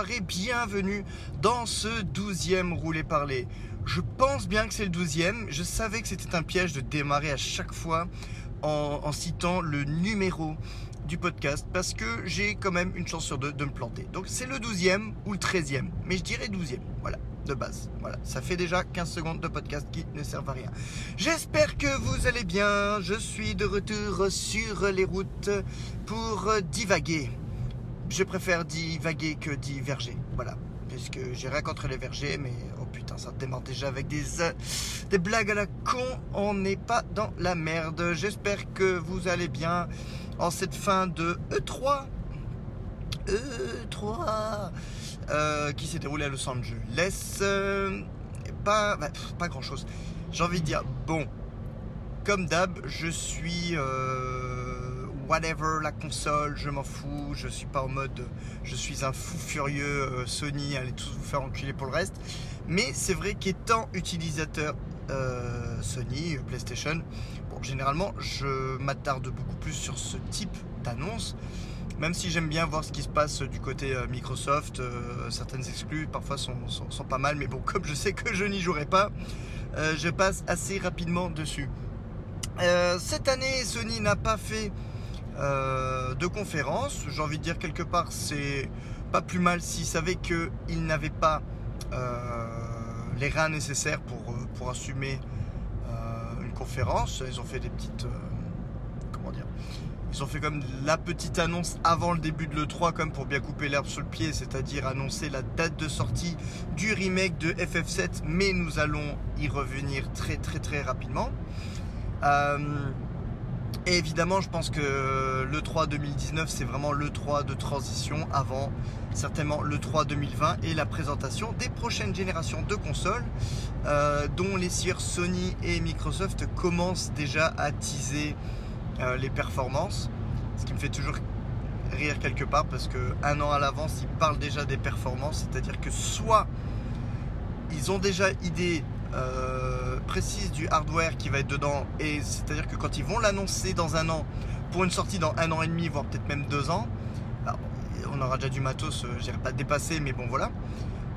et bienvenue dans ce douzième roulé parler. Je pense bien que c'est le douzième. Je savais que c'était un piège de démarrer à chaque fois en, citant le numéro du podcast parce que j'ai quand même une chance sur deux de me planter. Donc c'est le douzième ou le treizième, mais je dirais douzième. Voilà de base. Voilà, ça fait déjà 15 secondes de podcast qui ne servent à rien. J'espère que vous allez bien. Je suis de retour sur les routes pour divaguer je préfère divaguer que diverger. Voilà. Puisque j'ai rien contre les vergers, mais oh putain, ça démarre déjà avec des, euh, des blagues à la con. On n'est pas dans la merde. J'espère que vous allez bien en cette fin de E3. E3 euh, qui s'est déroulé à Los Angeles. Euh, pas, bah, pas grand chose. J'ai envie de dire, bon, comme d'hab, je suis whatever la console, je m'en fous, je suis pas en mode je suis un fou furieux euh, Sony, allez tous vous faire enculer pour le reste. Mais c'est vrai qu'étant utilisateur euh, Sony, euh, PlayStation, bon, généralement je m'attarde beaucoup plus sur ce type d'annonce. Même si j'aime bien voir ce qui se passe du côté Microsoft, certaines exclus parfois sont, sont, pas mal, mais bon, comme je sais que je n'y jouerai pas, je passe assez rapidement dessus. cette année, Sony n'a pas fait euh, de conférences. J'ai envie de dire quelque part, c'est pas plus mal s'ils savaient qu'ils n'avaient pas euh, les reins nécessaires pour, euh, pour assumer une conférence. Ils ont fait des petites. comment dire Ils ont fait comme la petite annonce avant le début de l'E3, comme pour bien couper l'herbe sous le pied, c'est-à-dire annoncer la date de sortie du remake de FF7, mais nous allons y revenir très très très rapidement. Et évidemment, je pense que le 3 2019, c'est vraiment le 3 de transition avant certainement le 3 2020 et la présentation des prochaines générations de consoles, euh, dont les sieurs Sony et Microsoft commencent déjà à teaser euh, les performances. Ce qui me fait toujours rire quelque part parce que un an à l'avance, ils parlent déjà des performances, c'est-à-dire que soit ils ont déjà idée euh, précise du hardware qui va être dedans. Et c'est-à-dire que quand ils vont l'annoncer dans un an, pour une sortie dans un an et demi, voire peut-être même deux ans, on aura déjà du matos, euh, j'irai pas dépasser, mais bon voilà.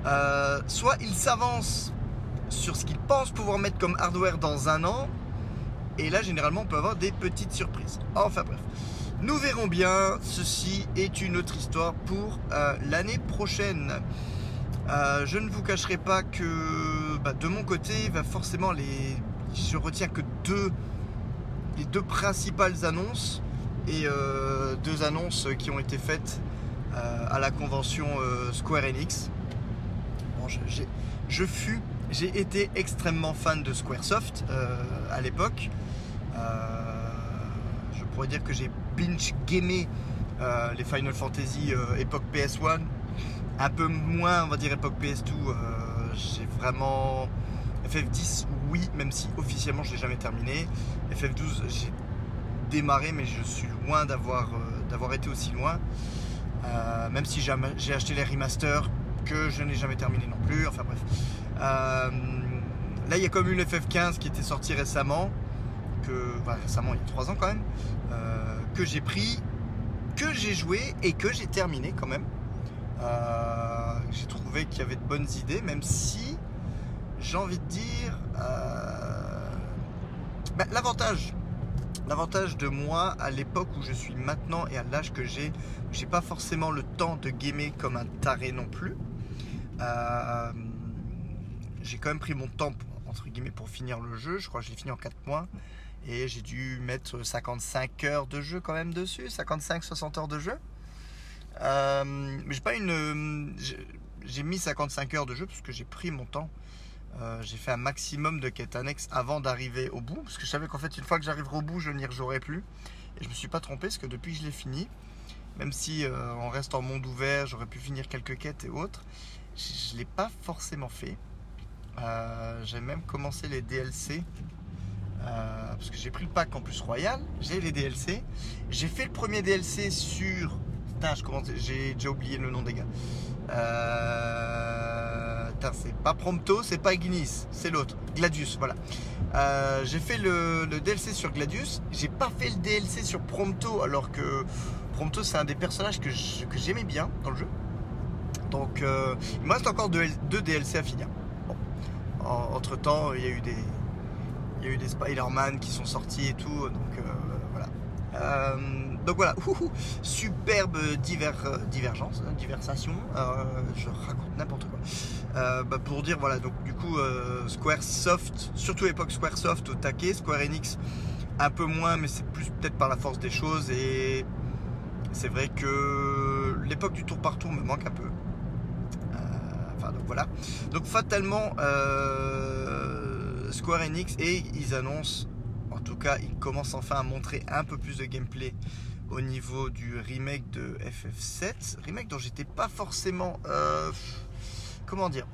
Euh, soit ils s'avancent sur ce qu'ils pensent pouvoir mettre comme hardware dans un an, et là généralement on peut avoir des petites surprises. Enfin bref. Nous verrons bien, ceci est une autre histoire pour l'année prochaine. Je ne vous cacherai pas que bah, de mon côté, va forcément les. Je retiens que deux, les deux principales annonces et euh, deux annonces qui ont été faites euh, à la convention euh, Square Enix. Bon, je, j'ai été extrêmement fan de Squaresoft à l'époque. je pourrais dire que j'ai binge gamé les Final Fantasy époque PS1, un peu moins, on va dire époque PS2 j'ai vraiment. FF10, oui, même si officiellement je l'ai jamais terminé. FF12, j'ai démarré, mais je suis loin d'avoir euh, été aussi loin. Euh, même si j'ai acheté les remasters que je n'ai jamais terminé non plus. Enfin bref. Euh, là, il y a comme une FF15 qui était sortie récemment, que récemment, il y a 3 ans quand même, que j'ai pris, que j'ai joué et que j'ai terminé quand même. Euh, j'ai trouvé qu'il y avait de bonnes idées, même si j'ai envie de dire euh, ben, l'avantage. L'avantage de moi à l'époque où je suis maintenant et à l'âge que j'ai, j'ai pas forcément le temps de gamer comme un taré non plus. Euh, j'ai quand même pris mon temps pour finir le jeu. Je crois que je fini en 4 mois et j'ai dû mettre 55 heures de jeu quand même dessus, 55-60 heures de jeu. Euh, j'ai pas une. J'ai mis 55 heures de jeu parce que j'ai pris mon temps. Euh, j'ai fait un maximum de quêtes annexes avant d'arriver au bout. Parce que je savais qu'en fait, une fois que j'arriverai au bout, je n'y rejouerai plus. Et je me suis pas trompé parce que depuis que je l'ai fini, même si euh, on reste en monde ouvert, j'aurais pu finir quelques quêtes et autres, je ne l'ai pas forcément fait. j'ai même commencé les DLC. parce que j'ai pris le pack en plus royal, j'ai les DLC. J'ai fait le premier DLC sur j'ai déjà oublié le nom des gars. Euh, c'est pas Prompto, c'est pas Ignis, c'est l'autre. Gladius, voilà. Euh, j'ai fait le, DLC sur Gladius. J'ai pas fait le DLC sur Prompto, alors que Prompto, c'est un des personnages que j'aimais bien dans le jeu. Donc il me reste encore deux, DLC à finir. entre temps, il y a eu des, il y a eu des Spider-Man qui sont sortis et tout. Donc voilà. Donc voilà, superbe divergence, hein, diversation. je raconte n'importe quoi. Bah, pour dire voilà, donc du coup Squaresoft, surtout l'époque Squaresoft au taquet, Square Enix un peu moins, mais c'est plus peut-être par la force des choses. Et c'est vrai que l'époque du tour par tour me manque un peu. Euh, enfin, donc voilà. Donc fatalement, euh, Square Enix et ils annoncent, en tout cas, ils commencent enfin à montrer un peu plus de gameplay au niveau du remake de FF7. Remake dont j'étais pas forcément. Euh, comment dire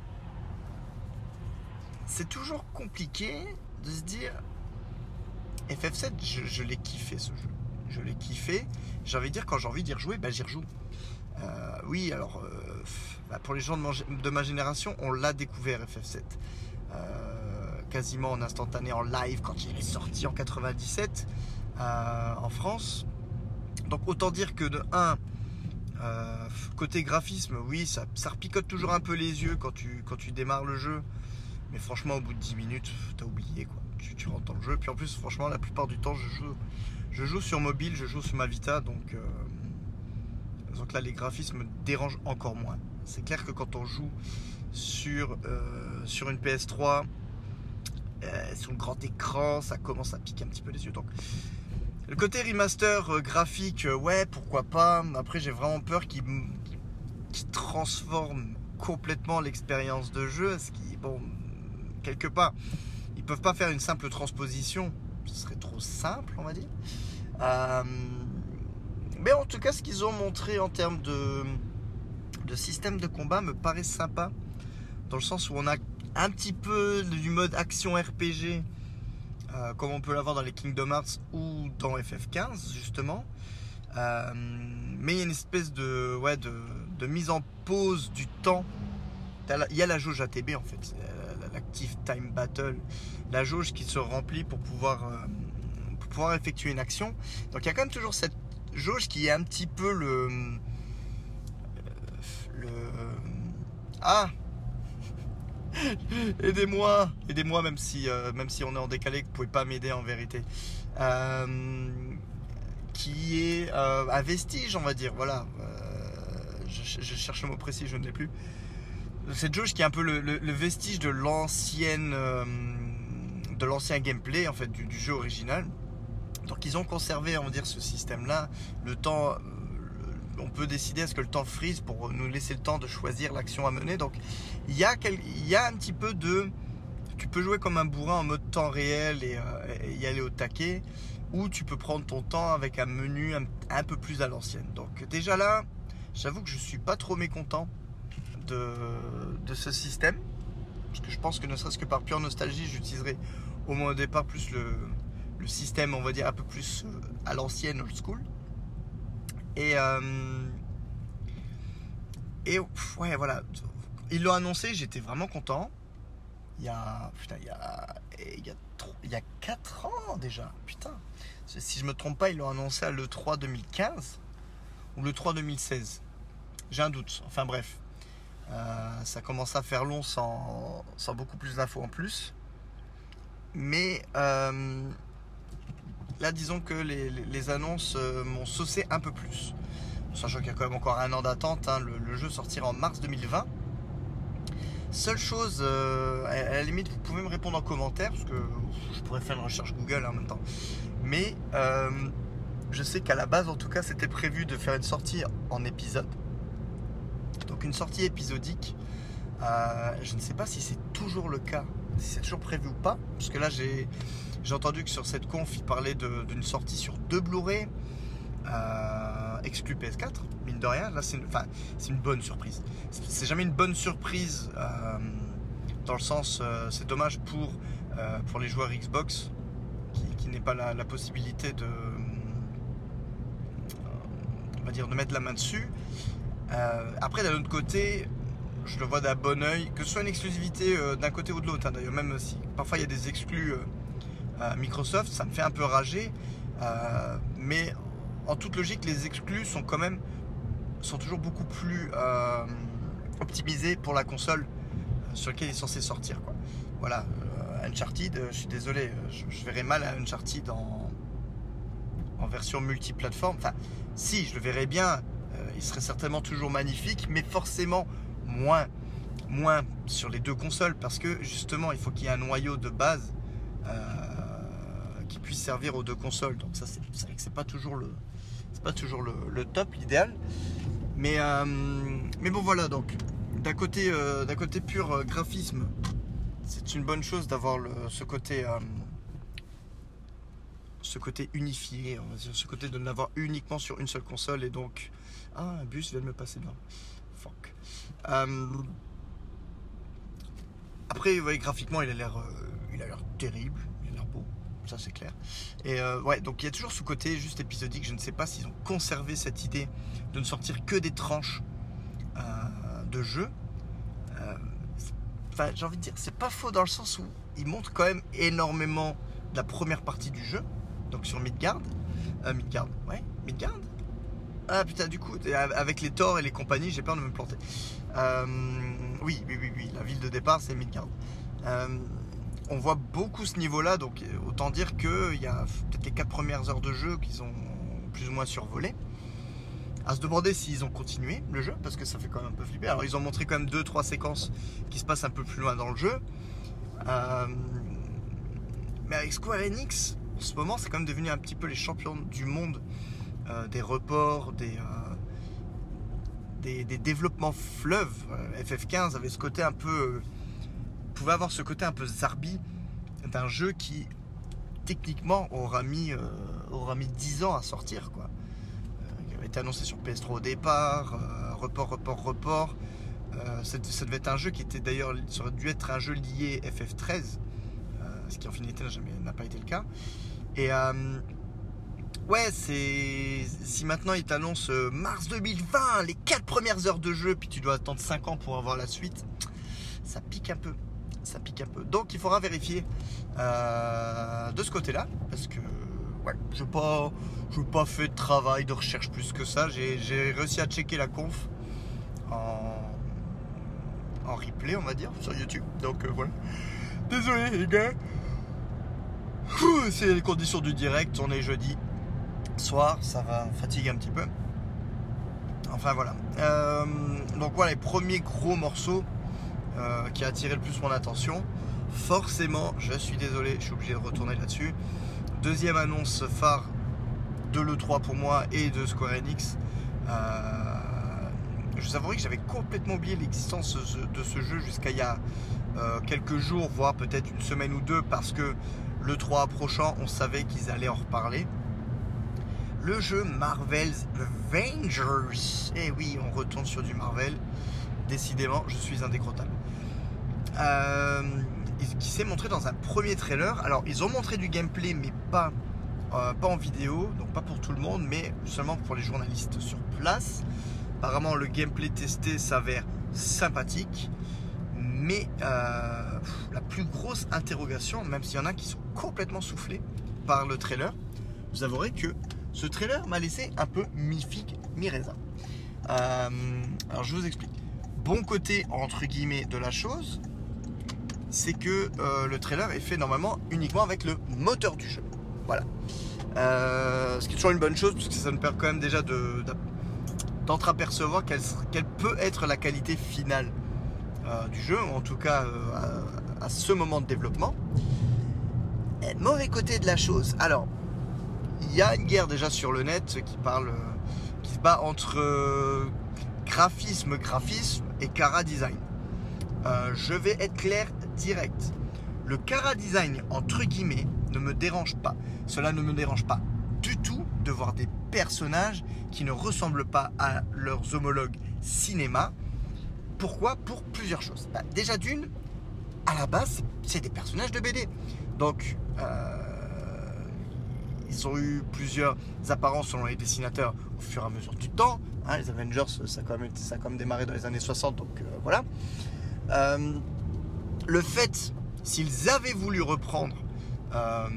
C'est toujours compliqué de se dire FF7, je, l'ai kiffé ce jeu. Je l'ai kiffé. J'ai envie de dire, quand j'ai envie d'y rejouer, ben, j'y rejoue. Euh, oui, alors, euh, bah, pour les gens de, ma génération, on l'a découvert FF7. Euh, quasiment en instantané, en live, quand il est sorti en 97 en France. Donc, autant dire que de 1, côté graphisme, oui, ça, ça repicote toujours un peu les yeux quand tu, démarres le jeu. Mais franchement, au bout de 10 minutes, t'as oublié quoi tu, rentres dans le jeu. Puis en plus, franchement, la plupart du temps, je joue, sur mobile, je joue sur ma Vita, donc, euh, donc là, les graphismes dérangent encore moins. C'est clair que quand on joue sur, euh, sur une PS3, euh, sur le grand écran, ça commence à piquer un petit peu les yeux. Donc, le côté remaster graphique, ouais, pourquoi pas. Après, j'ai vraiment peur qu'il transforme complètement l'expérience de jeu. Ce qui, quelque part, ils peuvent pas faire une simple transposition, ce serait trop simple, on va dire. Euh, mais en tout cas, ce qu'ils ont montré en termes de système de combat me paraît sympa, dans le sens où on a un petit peu du mode action RPG, euh, comme on peut l'avoir dans les Kingdom Hearts ou dans FF15 justement. Euh, mais il y a une espèce de, ouais, de, mise en pause du temps. Il y a la jauge ATB en fait l'Active Time Battle, la jauge qui se remplit pour pouvoir, euh, pouvoir effectuer une action. Donc il y a quand même toujours cette jauge qui est un petit peu le... Euh, le ah Aidez-moi Aidez-moi même si, euh, même si on est en décalé, que vous pouvez pas m'aider en vérité. qui est un vestige, on va dire. Voilà. Je, je, cherche le mot précis, je ne l'ai plus cette jauge qui est un peu le, vestige de l'ancienne euh, de l'ancien gameplay en fait du, jeu original. Donc ils ont conservé on va dire ce système là. Le temps, euh, on peut décider à ce que le temps freeze pour nous laisser le temps de choisir l'action à mener. Donc il y a un petit peu de tu peux jouer comme un bourrin en mode temps réel et, euh, y aller au taquet ou tu peux prendre ton temps avec un menu un, peu plus à l'ancienne. Donc déjà là, j'avoue que je suis pas trop mécontent de, ce système. Parce que je pense que ne serait-ce que par pure nostalgie, j'utiliserai au moins au départ plus le, système, on va dire, un peu plus euh, à l'ancienne, old school. Et, euh, et ouais, voilà. Ils l'ont annoncé, j'étais vraiment content. Il y a, putain, il y a, il y a, il y a 4 ans déjà. Putain. Si je me trompe pas, ils l'ont annoncé à l'E3 2015 ou le 3 2016. J'ai un doute. Enfin bref. Euh, ça commence à faire long sans, beaucoup plus d'infos en plus. Mais euh, là, disons que les, annonces euh, m'ont saucé un peu plus. Sachant qu'il y a quand même encore un an d'attente. Hein, le, jeu sortira en mars 2020. Seule chose, à, la limite, vous pouvez me répondre en commentaire, parce que je pourrais faire une recherche Google en même temps. Mais je sais qu'à la base, en tout cas, c'était prévu de faire une sortie en épisode donc une sortie épisodique. Euh, je ne sais pas si c'est toujours le cas, si c'est toujours prévu ou pas, parce que là j'ai entendu que sur cette conf il parlait d'une sortie sur deux Blu-ray euh, exclu PS4, mine de rien. Là c'est une, une bonne surprise. C'est jamais une bonne surprise euh, dans le sens, c'est dommage pour, pour les joueurs Xbox qui, qui n'aient pas la, la, possibilité de, on va dire, de mettre la main dessus. Euh, après, d'un autre côté, je le vois d'un bon oeil, que ce soit une exclusivité euh, d'un côté ou de l'autre, hein, d'ailleurs, même si parfois il y a des exclus euh, Microsoft, ça me fait un peu rager. mais en toute logique, les exclus sont quand même sont toujours beaucoup plus optimisé pour la console sur laquelle il est censé sortir. Voilà, Uncharted, je suis désolé, je, je verrais mal à Uncharted en version multiplateforme. Enfin, si, je le verrais bien, il serait certainement toujours magnifique, mais forcément moins, moins sur les deux consoles parce que justement, il faut qu'il y ait un noyau de base qui puisse servir aux deux consoles. Donc ça, c'est vrai que c'est pas toujours le, c'est pas toujours le, top, l'idéal. Mais, euh, mais bon voilà, donc d'un côté, euh, d'un côté pur euh, graphisme, c'est une bonne chose d'avoir ce côté, ce côté unifié, on va dire, ce côté de n'avoir uniquement sur une seule console et donc ah un bus vient de me passer devant. Fuck. après, voyez, graphiquement, il a l'air, il a l'air terrible ça c'est clair. Et euh, ouais, donc il y a toujours ce côté juste épisodique. Je ne sais pas s'ils ont conservé cette idée de ne sortir que des tranches euh, de jeu. Euh, enfin, j'ai envie de dire, c'est pas faux dans le sens où ils montrent quand même énormément la première partie du jeu. Donc sur Midgard. Midgard, ouais, Midgard. Ah putain, du coup, avec les Thor et les compagnies, j'ai peur de me planter. oui, oui, oui, oui, la ville de départ, c'est Midgard on voit beaucoup ce niveau-là, donc autant dire qu'il y a peut-être les quatre premières heures de jeu qu'ils ont plus ou moins survolé. À se demander s'ils ont continué le jeu, parce que ça fait quand même un peu flipper. Alors ils ont montré quand même deux, trois séquences qui se passent un peu plus loin dans le jeu. Euh, mais avec Square Enix, en ce moment, c'est quand même devenu un petit peu les champions du monde euh, des reports, des, euh, des, des, développements fleuves. FF15 avait ce côté un peu pouvait avoir ce côté un peu zarbi d'un jeu qui techniquement aura mis, euh, aura mis 10 ans à sortir. Quoi. Euh, il avait été annoncé sur PS3 au départ, euh, report, report, report. ça, devait être un jeu qui était d'ailleurs, aurait dû être un jeu lié FF13, ce qui en finalité n'a pas été le cas. Ouais, c'est. Si maintenant il t'annonce mars 2020, les 4 premières heures de jeu, puis tu dois attendre 5 ans pour avoir la suite, ça pique un peu ça pique un peu. Donc il faudra vérifier euh, de ce côté-là, parce que ouais, je n'ai pas, pas fait de travail de recherche plus que ça. J'ai réussi à checker la conf en, en replay, on va dire, sur YouTube. Donc euh, voilà. Désolé les gars. C'est les conditions du direct, on est jeudi soir, ça va fatiguer un petit peu. Enfin voilà. Euh, donc voilà les premiers gros morceaux euh, qui a attiré le plus mon attention. Forcément, je suis désolé, je suis obligé de retourner là-dessus. Deuxième annonce phare de l'E3 pour moi et de Square Enix. Euh, je vous avouerai que j'avais complètement oublié l'existence de ce jeu jusqu'à il y a quelques jours, voire peut-être une semaine ou deux, parce que le 3 approchant, on savait qu'ils allaient en reparler. Le jeu Marvel's Avengers. Eh oui, on retourne sur du Marvel. Décidément, je suis indécrottable. Euh, qui s'est montré dans un premier trailer. Alors, ils ont montré du gameplay, mais pas, euh, pas en vidéo, donc pas pour tout le monde, mais seulement pour les journalistes sur place. Apparemment, le gameplay testé s'avère sympathique, mais euh, la plus grosse interrogation, même s'il y en a qui sont complètement soufflés par le trailer, vous avouerez que ce trailer m'a laissé un peu mi-figue, mi-raisin. alors, je vous explique. Bon côté, entre guillemets, de la chose, c'est que euh, le trailer est fait normalement uniquement avec le moteur du jeu. Voilà. Euh, ce qui est toujours une bonne chose, puisque ça nous permet quand même déjà d'entreapercevoir quelle, peut être la qualité finale euh, du jeu, en tout cas à, ce moment de développement. Mauvais côté de la chose. Alors, il y a une guerre déjà sur le net qui parle, qui se bat entre graphisme, graphisme et cara design. je vais être clair direct. Le cara design, entre guillemets, ne me dérange pas. Cela ne me dérange pas du tout de voir des personnages qui ne ressemblent pas à leurs homologues cinéma. Pourquoi? Pour plusieurs choses. Bah, déjà d'une, à la base, c'est des personnages de BD. Donc, euh, ils ont eu plusieurs apparences selon les dessinateurs au fur et à mesure du temps. Hein, les Avengers, ça a, quand même, ça démarré dans les années 60, donc euh, voilà. Euh, le fait, s'ils avaient voulu reprendre, euh,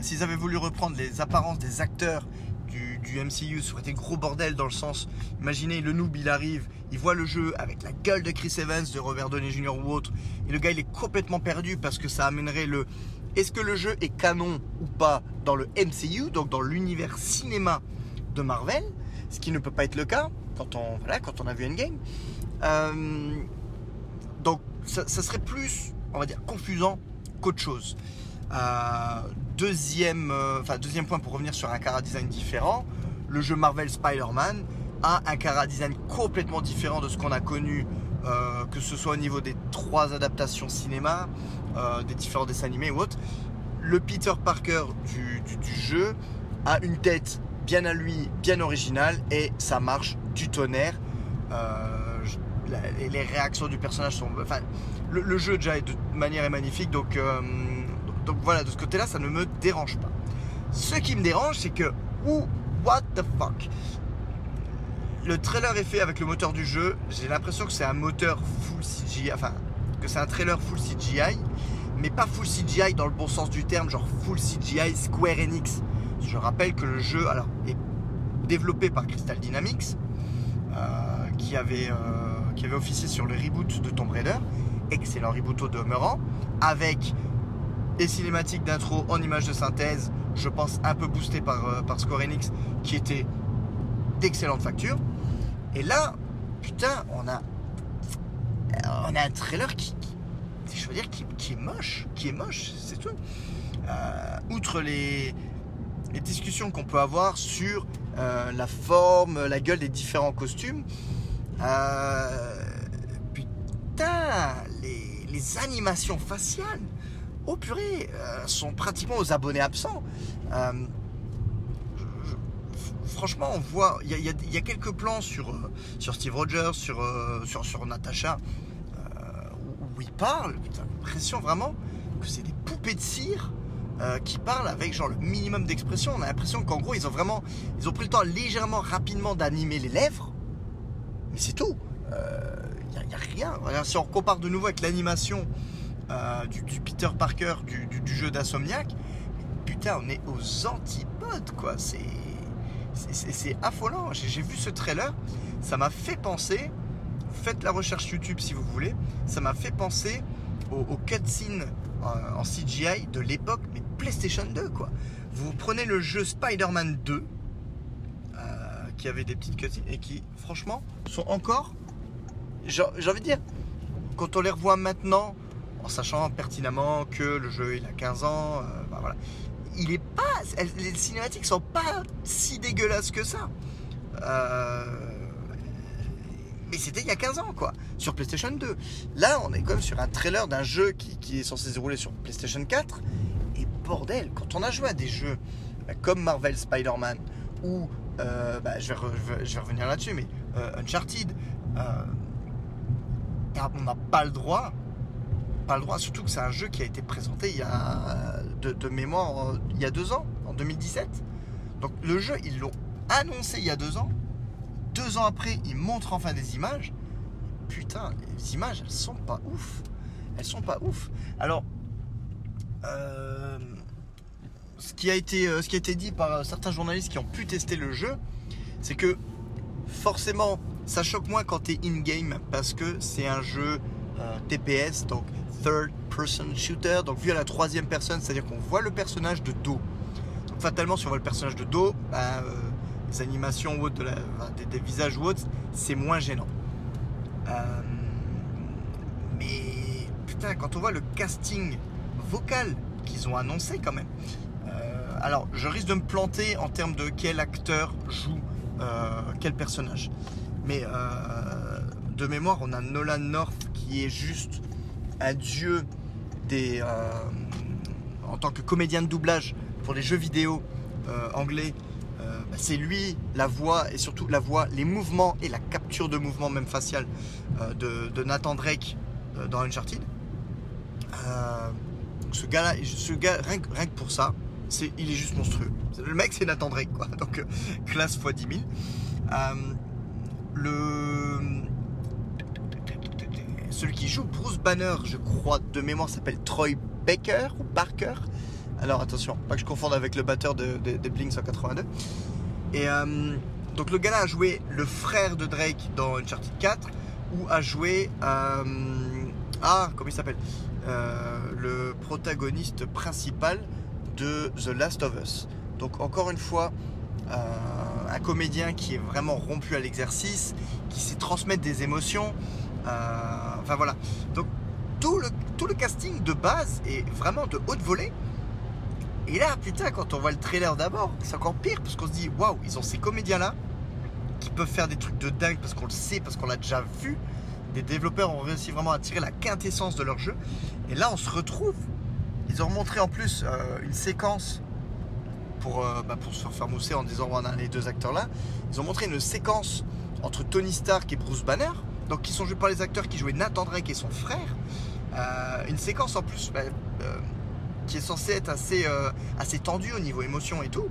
s'ils avaient voulu reprendre les apparences des acteurs du, MCU, ça aurait été gros bordel dans le sens, imaginez le noob il arrive, il voit le jeu avec la gueule de Chris Evans, de Robert Downey Jr. ou autre, et le gars il est complètement perdu parce que ça amènerait le est-ce que le jeu est canon ou pas dans le MCU, donc dans l'univers cinéma de Marvel, ce qui ne peut pas être le cas quand on, a vu Endgame. Euh, donc ça, serait plus, on va dire, confusant qu'autre chose. Euh, deuxième, euh, deuxième point pour revenir sur un cara design différent, le jeu Marvel Spider-Man a un cara design complètement différent de ce qu'on a connu, que ce soit au niveau des trois adaptations cinéma, des différents dessins animés ou autres. Le Peter Parker du, du jeu a une tête bien à lui, bien originale et ça marche du tonnerre. Euh, les réactions du personnage sont. Enfin, le, jeu déjà de manière est magnifique, donc, euh, donc voilà, de ce côté-là, ça ne me dérange pas. Ce qui me dérange, c'est que. Ouh, what the fuck? Le trailer est fait avec le moteur du jeu. J'ai l'impression que c'est un moteur full CGI, enfin, que c'est un trailer full CGI, mais pas full CGI dans le bon sens du terme, genre full CGI Square Enix. Je rappelle que le jeu alors, est développé par Crystal Dynamics, euh, qui, avait, euh, qui avait officié sur le reboot de Tomb Raider, excellent reboot au demeurant, avec des cinématiques d'intro en images de synthèse, je pense un peu boosté par, euh, par Square Enix, qui était d'excellente facture. Et là, putain, on a, on a un trailer qui, je qui, est moche, qui est moche, c'est tout. outre les, discussions qu'on peut avoir sur euh, la forme, la gueule des différents costumes. Euh, putain, les, animations faciales, oh purée, euh, sont pratiquement aux abonnés absents. franchement, on voit, il y, a quelques plans sur, sur Steve Rogers, sur, sur, sur Natasha, où, il parle. Putain, l'impression vraiment que c'est des poupées de cire euh, qui parlent avec genre le minimum d'expression. On a l'impression qu'en gros ils ont vraiment, ils ont pris le temps légèrement, rapidement d'animer les lèvres, mais c'est tout. Il euh, n'y a, rien. si on compare de nouveau avec l'animation euh, du, Peter Parker du, jeu d'Assomniac, putain, on est aux antipodes quoi. C'est c'est affolant. J'ai vu ce trailer, ça m'a fait penser. Faites la recherche YouTube si vous voulez. Ça m'a fait penser au, au cutscene en CGI de l'époque, mais PlayStation 2 quoi. Vous prenez le jeu Spider-Man 2, euh, qui avait des petites cutscenes et qui, franchement, sont encore, j'ai envie de dire, quand on les revoit maintenant, en sachant pertinemment que le jeu il a 15 ans, euh, bah, il est pas, les cinématiques sont pas si dégueulasses que ça. Euh, c'était il y a 15 ans, quoi, sur PlayStation 2. Là, on est même sur un trailer d'un jeu qui, est censé se dérouler sur PlayStation 4. Et bordel, quand on a joué à des jeux bah, comme Marvel Spider-Man ou, euh, bah, je, vais revenir là-dessus, mais euh, Uncharted, euh, on n'a pas le droit, pas le droit, surtout que c'est un jeu qui a été présenté il y a, de mémoire il y a deux ans, en 2017. Donc le jeu, ils l'ont annoncé il y a deux ans deux ans après, ils montrent enfin des images. Putain, les images, elles sont pas ouf. Elles sont pas ouf. Alors, euh, ce, qui a été, euh, ce qui a été dit par euh, certains journalistes qui ont pu tester le jeu, c'est que forcément, ça choque moins quand tu es in-game parce que c'est un jeu TPS, donc Third Person Shooter, donc vu à la troisième personne, c'est-à-dire qu'on voit le personnage de dos. Donc fatalement, si on voit le personnage de dos, bah, animations ou de des, visages ou autres, c'est moins gênant. Euh, mais putain, quand on voit le casting vocal qu'ils ont annoncé quand même. Euh, alors, je risque de me planter en termes de quel acteur joue euh, quel personnage. Mais de mémoire, on a Nolan North qui est juste un dieu des, en tant que comédien de doublage pour les jeux vidéo anglais c'est lui la voix et surtout la voix, les mouvements et la capture de mouvements même facial euh, de, Nathan Drake euh, dans Uncharted. Euh, ce gars-là, ce gars, rien, que pour ça, c'est, il est juste monstrueux. Le mec, c'est Nathan Drake, quoi. Donc, classe x 10 000. le... Celui qui joue Bruce Banner, je crois, de mémoire, s'appelle Troy Baker ou Barker. Alors attention, pas que je confonde avec le batteur de, de, de Blink 182. Et euh, donc le gars-là a joué le frère de Drake dans Uncharted 4 ou a joué euh, ah comment il s'appelle Euh, le protagoniste principal de The Last of Us. Donc encore une fois un comédien qui est vraiment rompu à l'exercice, qui sait transmettre des émotions. Enfin voilà. Donc tout le, tout le casting de base est vraiment de haute volée. Et là, putain, quand on voit le trailer d'abord, c'est encore pire parce qu'on se dit waouh, ils ont ces comédiens-là qui peuvent faire des trucs de dingue parce qu'on le sait, parce qu'on l'a déjà vu. Des développeurs ont réussi vraiment à tirer la quintessence de leur jeu. Et là, on se retrouve. Ils ont montré en plus euh, une séquence pour, euh, bah, pour se faire mousser en disant voilà les deux acteurs là. Ils ont montré une séquence entre Tony Stark et Bruce Banner, donc qui sont joués par les acteurs qui jouaient Nathan Drake et son frère. Euh, une séquence en plus bah, qui est censée être assez, euh, assez tendue au niveau émotion et tout.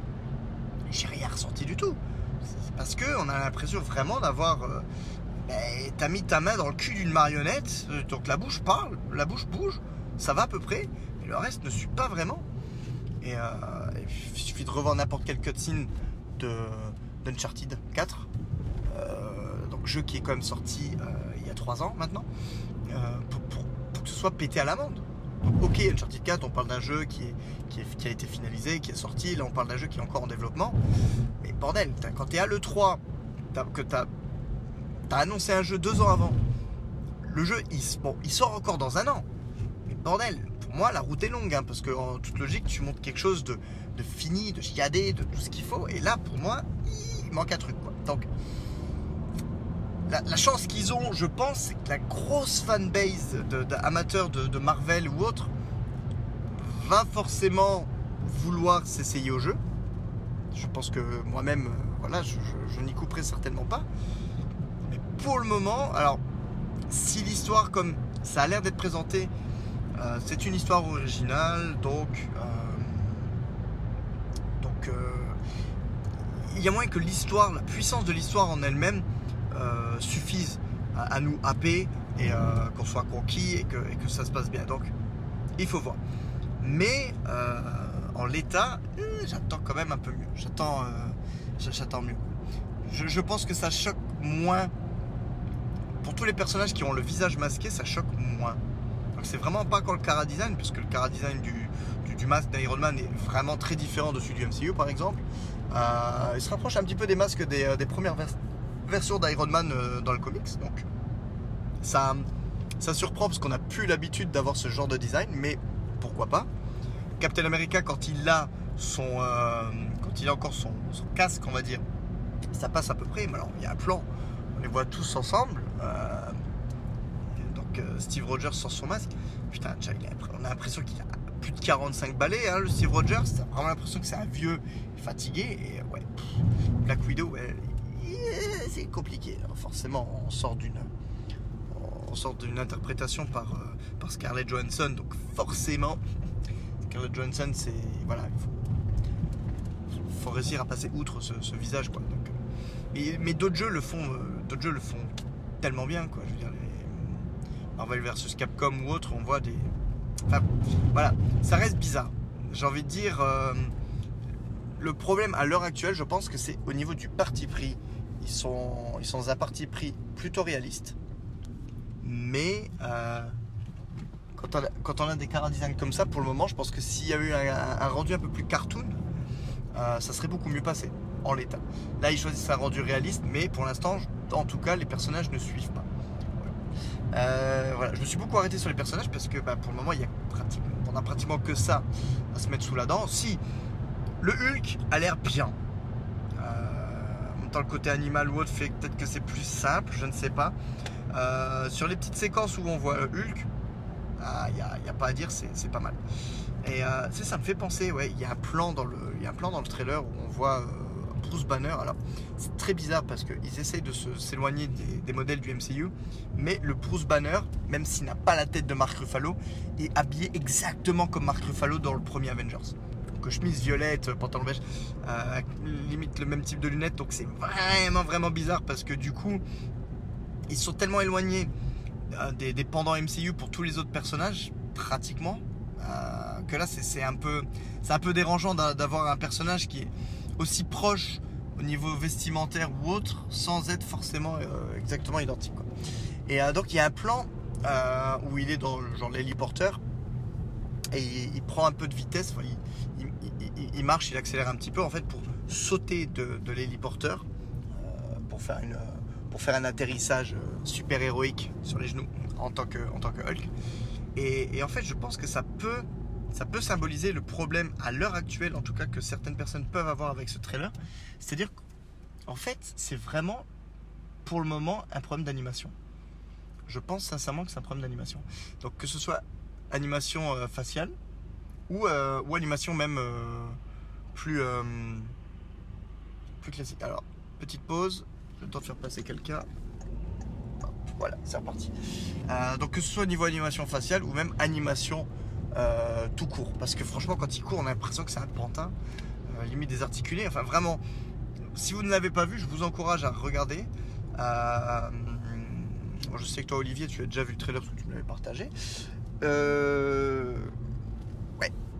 J'ai rien ressenti du tout. Parce que on a l'impression vraiment d'avoir. euh, bah, T'as mis ta main dans le cul d'une marionnette, euh, donc la bouche parle, la bouche bouge, ça va à peu près, mais le reste ne suit pas vraiment. Et, euh, il suffit de revoir n'importe quel cutscene de d'Uncharted 4, euh, donc jeu qui est quand même sorti il y a 3 ans maintenant, pour, pour- pour que ce soit pété à l'amende. Ok, Uncharted 4, on parle d'un jeu qui, a été finalisé, qui est sorti, là on parle d'un jeu qui est encore en développement. Mais bordel, quand t'es à l'E3, t'as- que t'as as annoncé un jeu deux ans avant, le jeu il, bon, il sort encore dans un an. Mais bordel, pour moi la route est longue, hein, parce que en toute logique tu montres quelque chose de, fini, de chiadé, de tout ce qu'il faut. Et là pour moi, il manque un truc. Donc la, chance qu'ils ont, je pense, c'est que la grosse fanbase d'amateurs de, Marvel ou autre va forcément vouloir s'essayer au jeu. Je pense que moi-même, euh, je, n'y couperai certainement pas. Mais pour le moment, alors, si l'histoire, comme ça a l'air d'être présenté, euh, c'est une histoire originale, donc, euh, euh, il y a moyen que l'histoire, la puissance de l'histoire en elle-même, euh, suffise à, nous happer et euh, qu'on soit conquis et que, ça se passe bien. Donc, il faut voir. Mais euh, en l'état, j'attends quand même un peu mieux. J'attends, j'a- j'attends mieux. Je, pense que ça choque moins. Pour tous les personnages qui ont le visage masqué, ça choque moins. Donc c'est vraiment pas encore le cara design, puisque le cara design du, du, masque d'Iron Man est vraiment très différent de celui du MCU par exemple. Il se rapproche un petit peu des masques des, des premières vers- versions d'Iron Man euh, dans le comics. Donc ça, ça surprend parce qu'on n'a plus l'habitude d'avoir ce genre de design, mais pourquoi pas. Captain America, quand il a son, euh, quand il a encore son, casque, on va dire, ça passe à peu près. Mais alors, il y a un plan, on les voit tous ensemble. euh, donc, Steve Rogers sort son masque. Putain, on a l'impression qu'il a plus de 45 balais, hein, le Steve Rogers. T'as vraiment l'impression que c'est un vieux fatigué. Et ouais, Black Widow, yeah, c'est compliqué. Alors, forcément, on sort d'une interprétation par, euh, par Scarlett Johansson, donc forcément, Scarlett Johansson, c'est. Voilà, il faut, réussir à passer outre ce, visage, quoi. Donc, euh, mais d'autres jeux le font, euh, d'autres le font tellement bien, quoi. Je veux dire, Marvel vs Capcom ou autre, on voit des. Enfin, voilà, ça reste bizarre. J'ai envie de dire, le problème à l'heure actuelle, je pense que c'est au niveau du parti pris. Ils sont, ils sont un parti pris plutôt réaliste mais euh, quand, on a, des cara design comme ça, pour le moment, je pense que s'il y a eu un, rendu un peu plus cartoon, euh, ça serait beaucoup mieux passé en l'état. Là, ils choisissent un rendu réaliste, mais pour l'instant, en tout cas, les personnages ne suivent pas. Euh. Je me suis beaucoup arrêté sur les personnages parce que bah, pour le moment, il y a pratiquement, on a pratiquement que ça à se mettre sous la dent. Si le Hulk a l'air bien. Euh, le côté animal ou autre fait peut-être que c'est plus simple, je ne sais pas. Euh, sur les petites séquences où on voit Hulk, il n'y a, pas à dire, c'est pas mal. Et euh, ça me fait penser, ouais, il y a un plan dans le, il y a un plan dans le trailer où on voit euh, Bruce Banner. Alors, c'est très bizarre parce qu'ils essayent de s'éloigner des, des modèles du MCU, mais le Bruce Banner, même s'il n'a pas la tête de Mark Ruffalo, est habillé exactement comme Mark Ruffalo dans le premier Avengers. Chemise violette, pantalon beige, euh, limite le même type de lunettes. Donc, c'est vraiment, vraiment bizarre parce que du coup, ils sont tellement éloignés euh, des, des pendants MCU pour tous les autres personnages, pratiquement, euh, que là c'est un peu, un peu dérangeant d'a- d'avoir un personnage qui est aussi proche au niveau vestimentaire ou autre, sans être forcément exactement identique. quoi. Et donc il y a un plan où il est dans genre l'héliporteur et il, prend un peu de vitesse, il- marche, il accélère un petit peu en fait pour sauter de, de l'héliporteur euh, pour faire une pour faire un atterrissage euh, super héroïque sur les genoux en tant que en tant que Hulk. Et, et en fait, je pense que ça peut ça peut symboliser le problème à l'heure actuelle, en tout cas que certaines personnes peuvent avoir avec ce trailer. C'est-à-dire qu'en fait, c'est vraiment pour le moment un problème d'animation. Je pense sincèrement que c'est un problème d'animation. Donc que ce soit animation euh, faciale ou, euh, ou animation même euh, plus, euh, plus classique. Alors, petite pause, le temps de faire passer quelqu'un. Voilà, c'est reparti. Donc que ce soit au niveau animation faciale ou même animation tout court. Parce que franchement, quand il court, on a l'impression que c'est un pantin, limite désarticulé. Enfin, vraiment, si vous ne l'avez pas vu, je vous encourage à regarder. Je sais que toi, Olivier, tu as déjà vu le trailer parce que tu me l'avais partagé. Euh,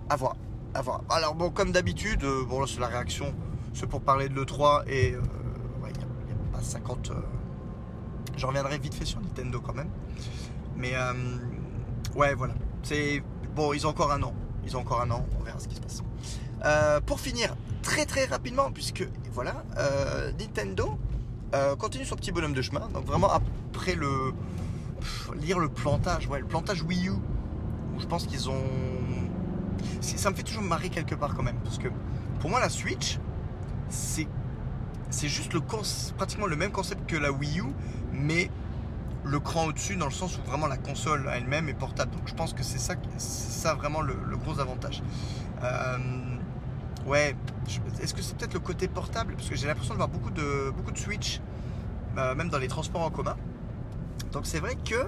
à voir. À voir. Alors, bon, comme d'habitude, euh, bon, là, c'est la réaction. C'est pour parler de l'E3 et euh, il n'y a, pas 50. euh, J'en reviendrai vite fait sur Nintendo quand même. Mais euh, ouais, voilà. C'est bon, ils ont encore un an. Ils ont encore un an. On verra ce qui se passe. Euh, pour finir, très très rapidement, puisque voilà, Nintendo continue son petit bonhomme de chemin. Donc vraiment après le lire le plantage, ouais, le plantage Wii U, où je pense qu'ils ont, ça me fait toujours marrer quelque part quand même, parce que pour moi la Switch, c'est juste le pratiquement le même concept que la Wii U, mais le cran au-dessus dans le sens où vraiment la console elle-même est portable. Donc je pense que c'est ça, ça vraiment le, gros avantage. Euh, ouais, est-ce que c'est peut-être le côté portable? Parce que j'ai l'impression de voir beaucoup de, beaucoup de Switch, euh, même dans les transports en commun. Donc c'est vrai que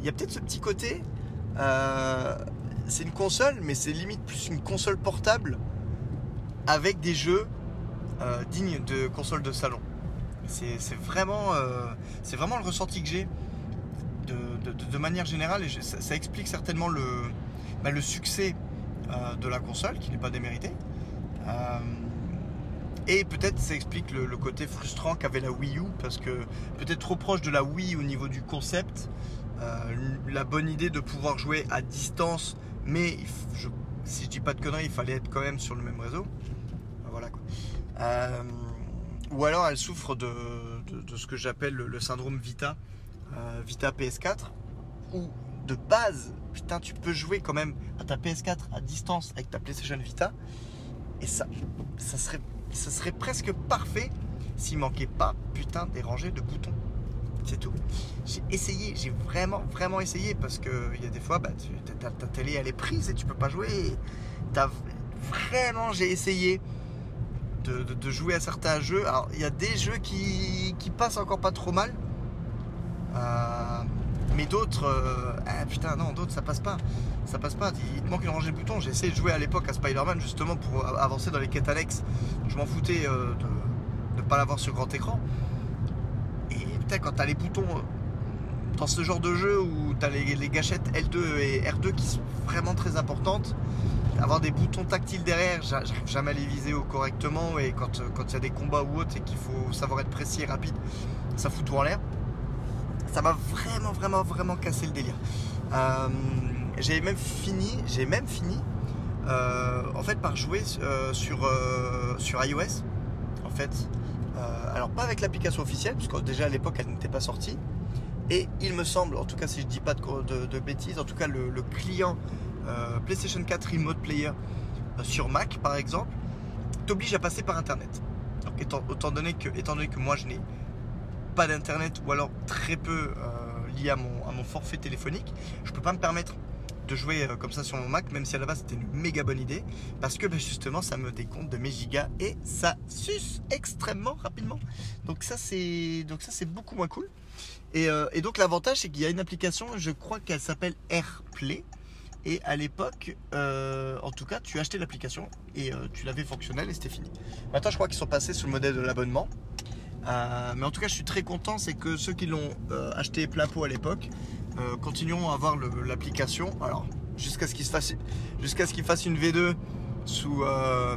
il y a peut-être ce petit côté. euh, c'est une console, mais c'est limite plus une console portable avec des jeux euh, dignes de console de salon. C'est vraiment, euh, vraiment le ressenti que j'ai de, manière générale et ça, explique certainement le, bah, succès euh, de la console qui n'est pas démérité. Et peut-être ça explique le, côté frustrant qu'avait la Wii U parce que peut-être trop proche de la Wii au niveau du concept, la bonne idée de pouvoir jouer à distance, mais si je dis pas de conneries, il fallait être quand même sur le même réseau. Voilà quoi. Euh, ou alors elle souffre de, ce que j'appelle le, syndrome Vita, euh, Vita PS4, où de base, putain, tu peux jouer quand même à ta PS4 à distance avec ta PlayStation Vita, et ça, ça serait, ça serait presque parfait s'il manquait pas, putain, des rangées de boutons. C'est tout. J'ai essayé, j'ai vraiment, vraiment essayé parce que il y a des fois, bah, ta, télé elle est prise et tu peux pas jouer. T'as vraiment, j'ai essayé de, jouer à certains jeux. Alors, il y a des jeux qui, passent encore pas trop mal. Euh, mais d'autres, euh, ah, putain, non, d'autres ça passe pas. Ça passe pas. Il te manque une rangée de boutons. J'ai essayé de jouer à l'époque à Spider-Man justement pour avancer dans les quêtes annexes. Je m'en foutais euh, de ne pas l'avoir sur grand écran. Putain, quand t'as les boutons euh, dans ce genre de jeu où t'as les, les gâchettes L2 et R2 qui sont vraiment très importantes, avoir des boutons tactiles derrière, j'a- j'arrive jamais à les viser correctement. Et quand euh, quand il y a des combats ou autre et qu'il faut savoir être précis et rapide, ça fout tout en l'air. Ça m'a vraiment, vraiment, vraiment cassé le délire. Euh, j'ai même fini, j'ai même fini, en fait, par jouer sur, sur iOS. En fait, alors pas avec l'application officielle, parce que déjà à l'époque elle n'était pas sortie. Et il me semble, en tout cas si je dis pas de, bêtises, en tout cas le, client euh, PlayStation 4 Remote Player euh, sur Mac par exemple, t'oblige à passer par Internet. Donc étant, donné que, moi je n'ai pas d'internet ou alors très peu euh, lié à mon, forfait téléphonique, je peux pas me permettre de jouer euh, comme ça sur mon Mac, même si à la base c'était une méga bonne idée, parce que bah, justement ça me décompte de mes gigas et ça suce extrêmement rapidement. Donc ça c'est donc ça c'est beaucoup moins cool. Et, euh, donc l'avantage c'est qu'il y a une application, je crois qu'elle s'appelle AirPlay. Et à l'époque, euh, en tout cas, tu achetais l'application et tu l'avais fonctionnelle et c'était fini. Maintenant, je crois qu'ils sont passés sur le modèle de l'abonnement. Mais en tout cas, je suis très content, c'est que ceux qui l'ont acheté plein pot à l'époque euh, continueront à avoir l'application. Alors, jusqu'à ce qu'il se fasse, une V2 sous, euh,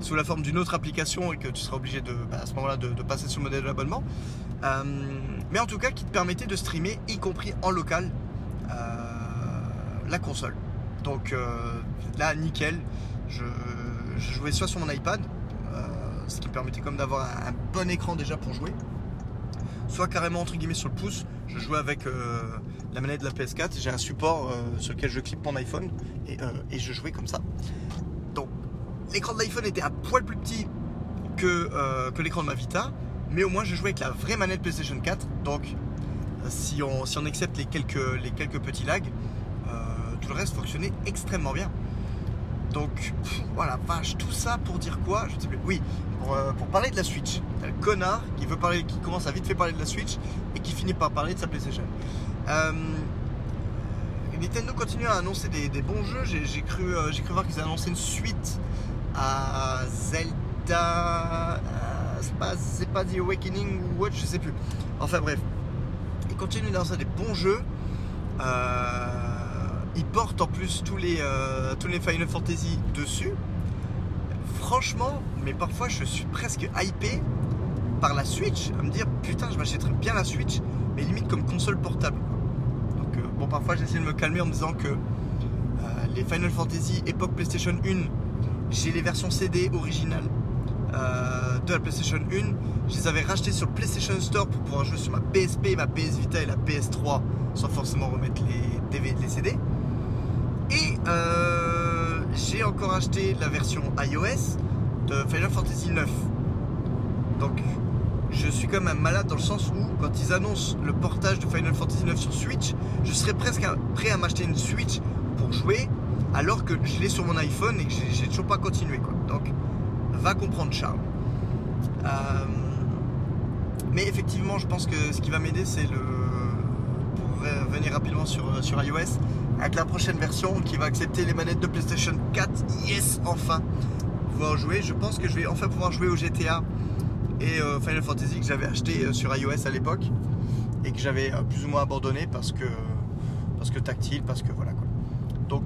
sous la forme d'une autre application et que tu seras obligé de, bah, à ce moment-là de, passer sur le modèle de l'abonnement. Euh, mais en tout cas, qui te permettait de streamer, y compris en local, euh, la console. Donc là, nickel. Je, jouais soit sur mon iPad, ce qui me permettait comme d'avoir un, bon écran déjà pour jouer, soit carrément entre guillemets sur le pouce. Je jouais avec la manette de la PS4. J'ai un support sur lequel je clip mon iPhone et, et je jouais comme ça. Donc l'écran de l'iPhone était un poil plus petit que, euh, l'écran de ma Vita, mais au moins je jouais avec la vraie manette PlayStation 4. Donc euh, si on, si accepte les quelques, petits lags, euh, tout le reste fonctionnait extrêmement bien. Donc voilà, vache, tout ça pour dire quoi Je sais plus. Oui, pour, parler de la Switch. Un connard qui veut parler, qui commence à vite fait parler de la Switch et qui finit par parler de sa PlayStation. Nintendo continue à annoncer des, bons jeux. J'ai cru, j'ai cru voir qu'ils annonçaient une suite à Zelda. Euh, c'est pas, The Awakening ou autre, je sais plus. Enfin bref, il continue ça des bons jeux. Euh, il porte en plus tous les, euh, tous les Final Fantasy dessus. Franchement, mais parfois je suis presque hypé par la Switch à me dire putain, je m'achèterais bien la Switch, mais limite comme console portable. Donc bon, parfois j'essaie de me calmer en me disant que les Final Fantasy époque PlayStation 1 j'ai les versions CD originales euh, de la PlayStation 1. Je les avais rachetées sur PlayStation Store pour pouvoir jouer sur ma PSP, ma PS Vita et la PS3 sans forcément remettre les DVD, les CD. Euh, j'ai encore acheté la version iOS de Final Fantasy 9. Donc je suis quand même malade dans le sens où quand ils annoncent le portage de Final Fantasy 9 sur Switch, je serais presque prêt à m'acheter une Switch pour jouer alors que je l'ai sur mon iPhone et que j'ai toujours pas continué. Donc, va comprendre Charles. Euh, mais effectivement, je pense que ce qui va m'aider, c'est le. Pour revenir rapidement sur, sur iOS, avec la prochaine version qui va accepter les manettes de PlayStation 4. Yes, enfin, pouvoir jouer. Je pense que je vais enfin pouvoir jouer au GTA et euh, Final Fantasy que j'avais acheté euh, sur iOS à l'époque et que j'avais plus ou moins abandonné parce que parce que tactile, parce que voilà quoi.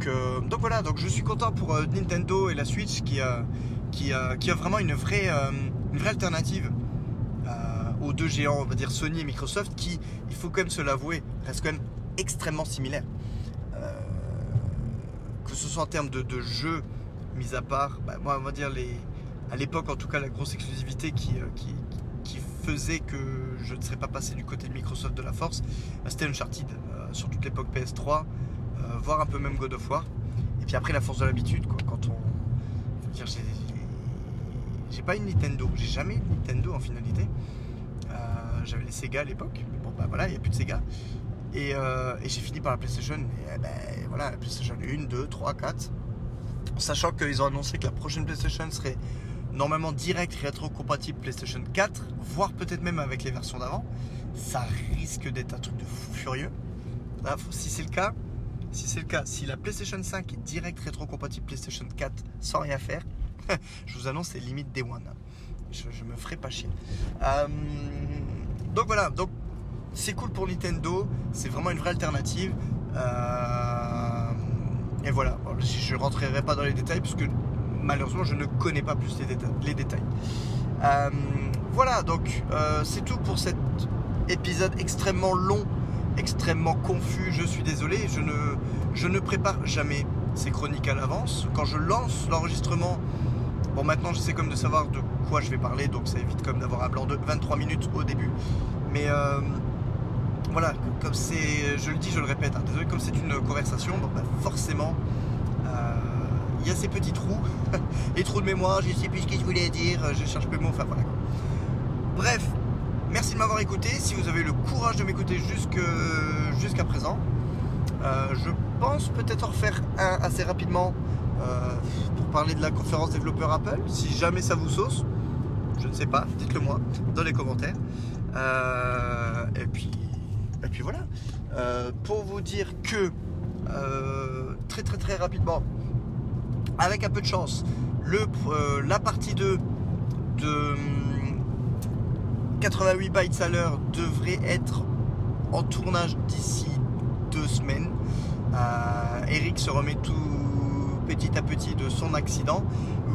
Euh, donc, voilà, donc je suis content pour euh, Nintendo et la Switch qui, qui, qui a vraiment une vraie, euh, une vraie alternative aux deux géants, on va dire Sony et Microsoft, qui, il faut quand même se l'avouer, restent quand même extrêmement similaires. Ce soit en termes de, jeux, mis à part, bah, moi on va dire les, à l'époque en tout cas la grosse exclusivité qui, qui, faisait que je ne serais pas passé du côté de Microsoft de la force, bah, c'était Uncharted, sur toute l'époque PS3. Euh, voir un peu même God of War. Et puis après, la force de l'habitude, quoi. Quand on. j'ai pas une Nintendo, j'ai jamais une Nintendo en finalité. Euh, j'avais les Sega à l'époque, mais bon, bah voilà, il n'y a plus de Sega. Euh, et, j'ai fini par la PlayStation. Et ben, voilà, la PlayStation 1, 2, 3, 4. Sachant qu'ils ont annoncé que la prochaine PlayStation serait normalement direct rétro-compatible PlayStation 4, voire peut-être même avec les versions d'avant. Ça risque d'être un truc de fou furieux. si c'est le cas, si c'est le cas, si la PlayStation 5 est direct rétro-compatible PlayStation 4 sans rien faire, je vous annonce c'est limite Day One. Je, me ferai pas chier. Euh, donc voilà, c'est cool pour Nintendo, c'est vraiment une vraie alternative. Euh, et voilà, je ne rentrerai pas dans les détails puisque malheureusement je ne connais pas plus les, détails. Euh, voilà, donc c'est tout pour cet épisode extrêmement long extrêmement confus, je suis désolé, je ne, je ne prépare jamais ces chroniques à l'avance. Quand je lance l'enregistrement, bon maintenant je sais comme de savoir de quoi je vais parler, donc ça évite comme d'avoir un blanc de 23 minutes au début. Mais euh, voilà, comme c'est, je le dis, je le répète, hein, désolé, comme c'est une conversation, bah, forcément, euh, il y a ces petits trous, les trous de mémoire, je ne sais plus ce que je voulais dire, je cherche plus le enfin voilà. Bref, Merci de m'avoir écouté. Si vous avez le courage de m'écouter jusqu'à présent, euh, je pense peut-être en refaire un assez rapidement euh, pour parler de la conférence développeur Apple. Si jamais ça vous sauce, je ne sais pas, dites-le moi dans les commentaires. Et, puis, et puis voilà. pour vous dire que très très très rapidement, avec un peu de chance, le, la partie 2 de 88 bytes à l'heure devrait être en tournage d'ici deux semaines. Euh, Eric se remet tout petit à petit de son accident.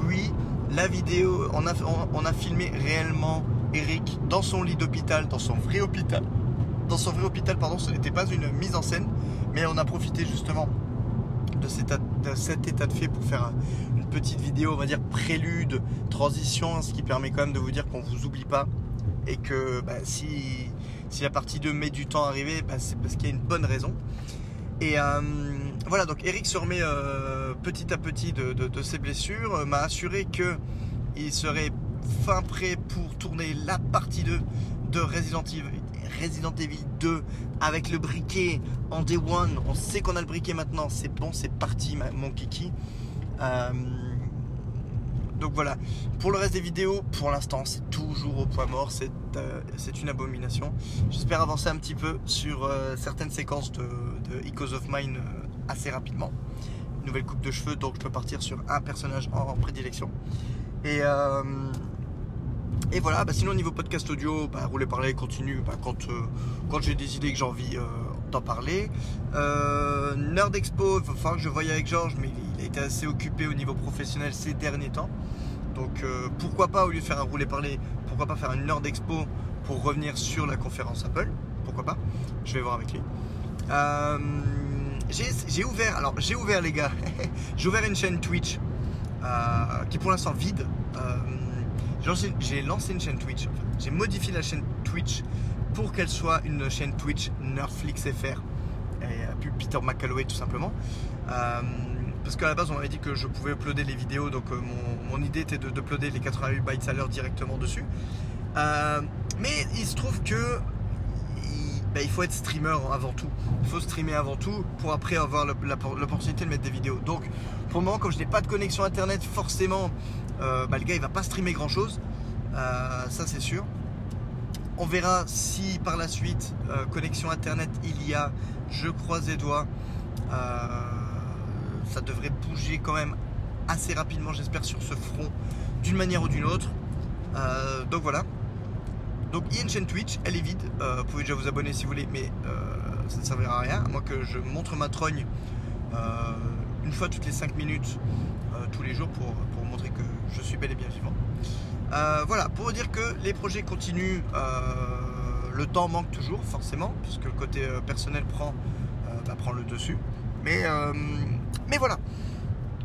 Oui, La vidéo, on a filmé réellement Eric dans son lit d'hôpital, dans son vrai hôpital. Dans son vrai hôpital, pardon, ce n'était pas une mise en scène, mais on a profité justement de cet, état de fait pour faire une petite vidéo, on va dire prélude, transition, ce qui permet quand même de vous dire qu'on vous oublie pas et que bah, si, la partie 2 met du temps à arriver, bah, c'est parce qu'il y a une bonne raison. Et euh, voilà, donc Eric se remet euh, petit à petit de, ses blessures, euh, m'a assuré qu'il serait fin prêt pour tourner la partie 2 de Resident Evil, Resident Evil 2 avec le briquet en Day One. On sait qu'on a le briquet maintenant, c'est bon, c'est parti, mon kiki. donc voilà, pour le reste des vidéos, pour l'instant, c'est toujours au point mort, c'est une abomination. J'espère avancer un petit peu sur certaines séquences de, Echoes of Mine euh, assez rapidement. nouvelle coupe de cheveux, donc je peux partir sur un personnage en, prédilection. Et, euh, et voilà, bah, sinon au niveau podcast audio, bah, rouler parler continue bah, quand, euh, quand j'ai des idées que j'ai envie d'en parler. Nerd Expo, il que je voyais avec Georges, mais il a été assez occupé au niveau professionnel ces derniers temps. Donc pourquoi pas, au lieu de faire un rouler parler, pourquoi pas faire une Nerd Expo pour revenir sur la conférence Apple? Pourquoi pas? Je vais voir avec lui. Euh, j'ai ouvert, alors j'ai ouvert les gars, j'ai ouvert une chaîne Twitch euh, qui est pour l'instant vide. Euh, j'ai lancé une chaîne Twitch, j'ai modifié la chaîne Twitch pour qu'elle soit une chaîne Twitch Netflix FR et puis Peter McCalloway tout simplement. parce qu'à la base on avait dit que je pouvais uploader les vidéos, donc mon, idée était de uploader les 88 bytes à l'heure directement dessus. mais il se trouve que bah, il faut être streamer avant tout. Il faut streamer avant tout pour après avoir l'opportunité de mettre des vidéos. Donc pour le moment, comme je n'ai pas de connexion internet, forcément, euh, bah, le gars il va pas streamer grand chose. Euh, ça c'est sûr. On verra si par la suite euh, connexion internet il y a. Je croise les doigts. ça devrait bouger quand même assez rapidement, j'espère, sur ce front, d'une manière ou d'une autre. donc voilà. Donc il Twitch, elle est vide, euh, vous pouvez déjà vous abonner si vous voulez, mais euh, ça ne servira à rien, à moins que je montre ma trogne euh, une fois toutes les 5 minutes, tous les jours, pour, pour, montrer que je suis bel et bien vivant. voilà, pour dire que les projets continuent, le temps manque toujours forcément, puisque le côté personnel prend, bah, prend le dessus. Mais, mais voilà,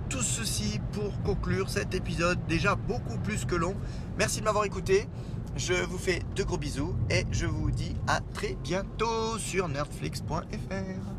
tout ceci pour conclure cet épisode déjà beaucoup plus que long. Merci de m'avoir écouté. Je vous fais de gros bisous et je vous dis à très bientôt sur nerdflix.fr.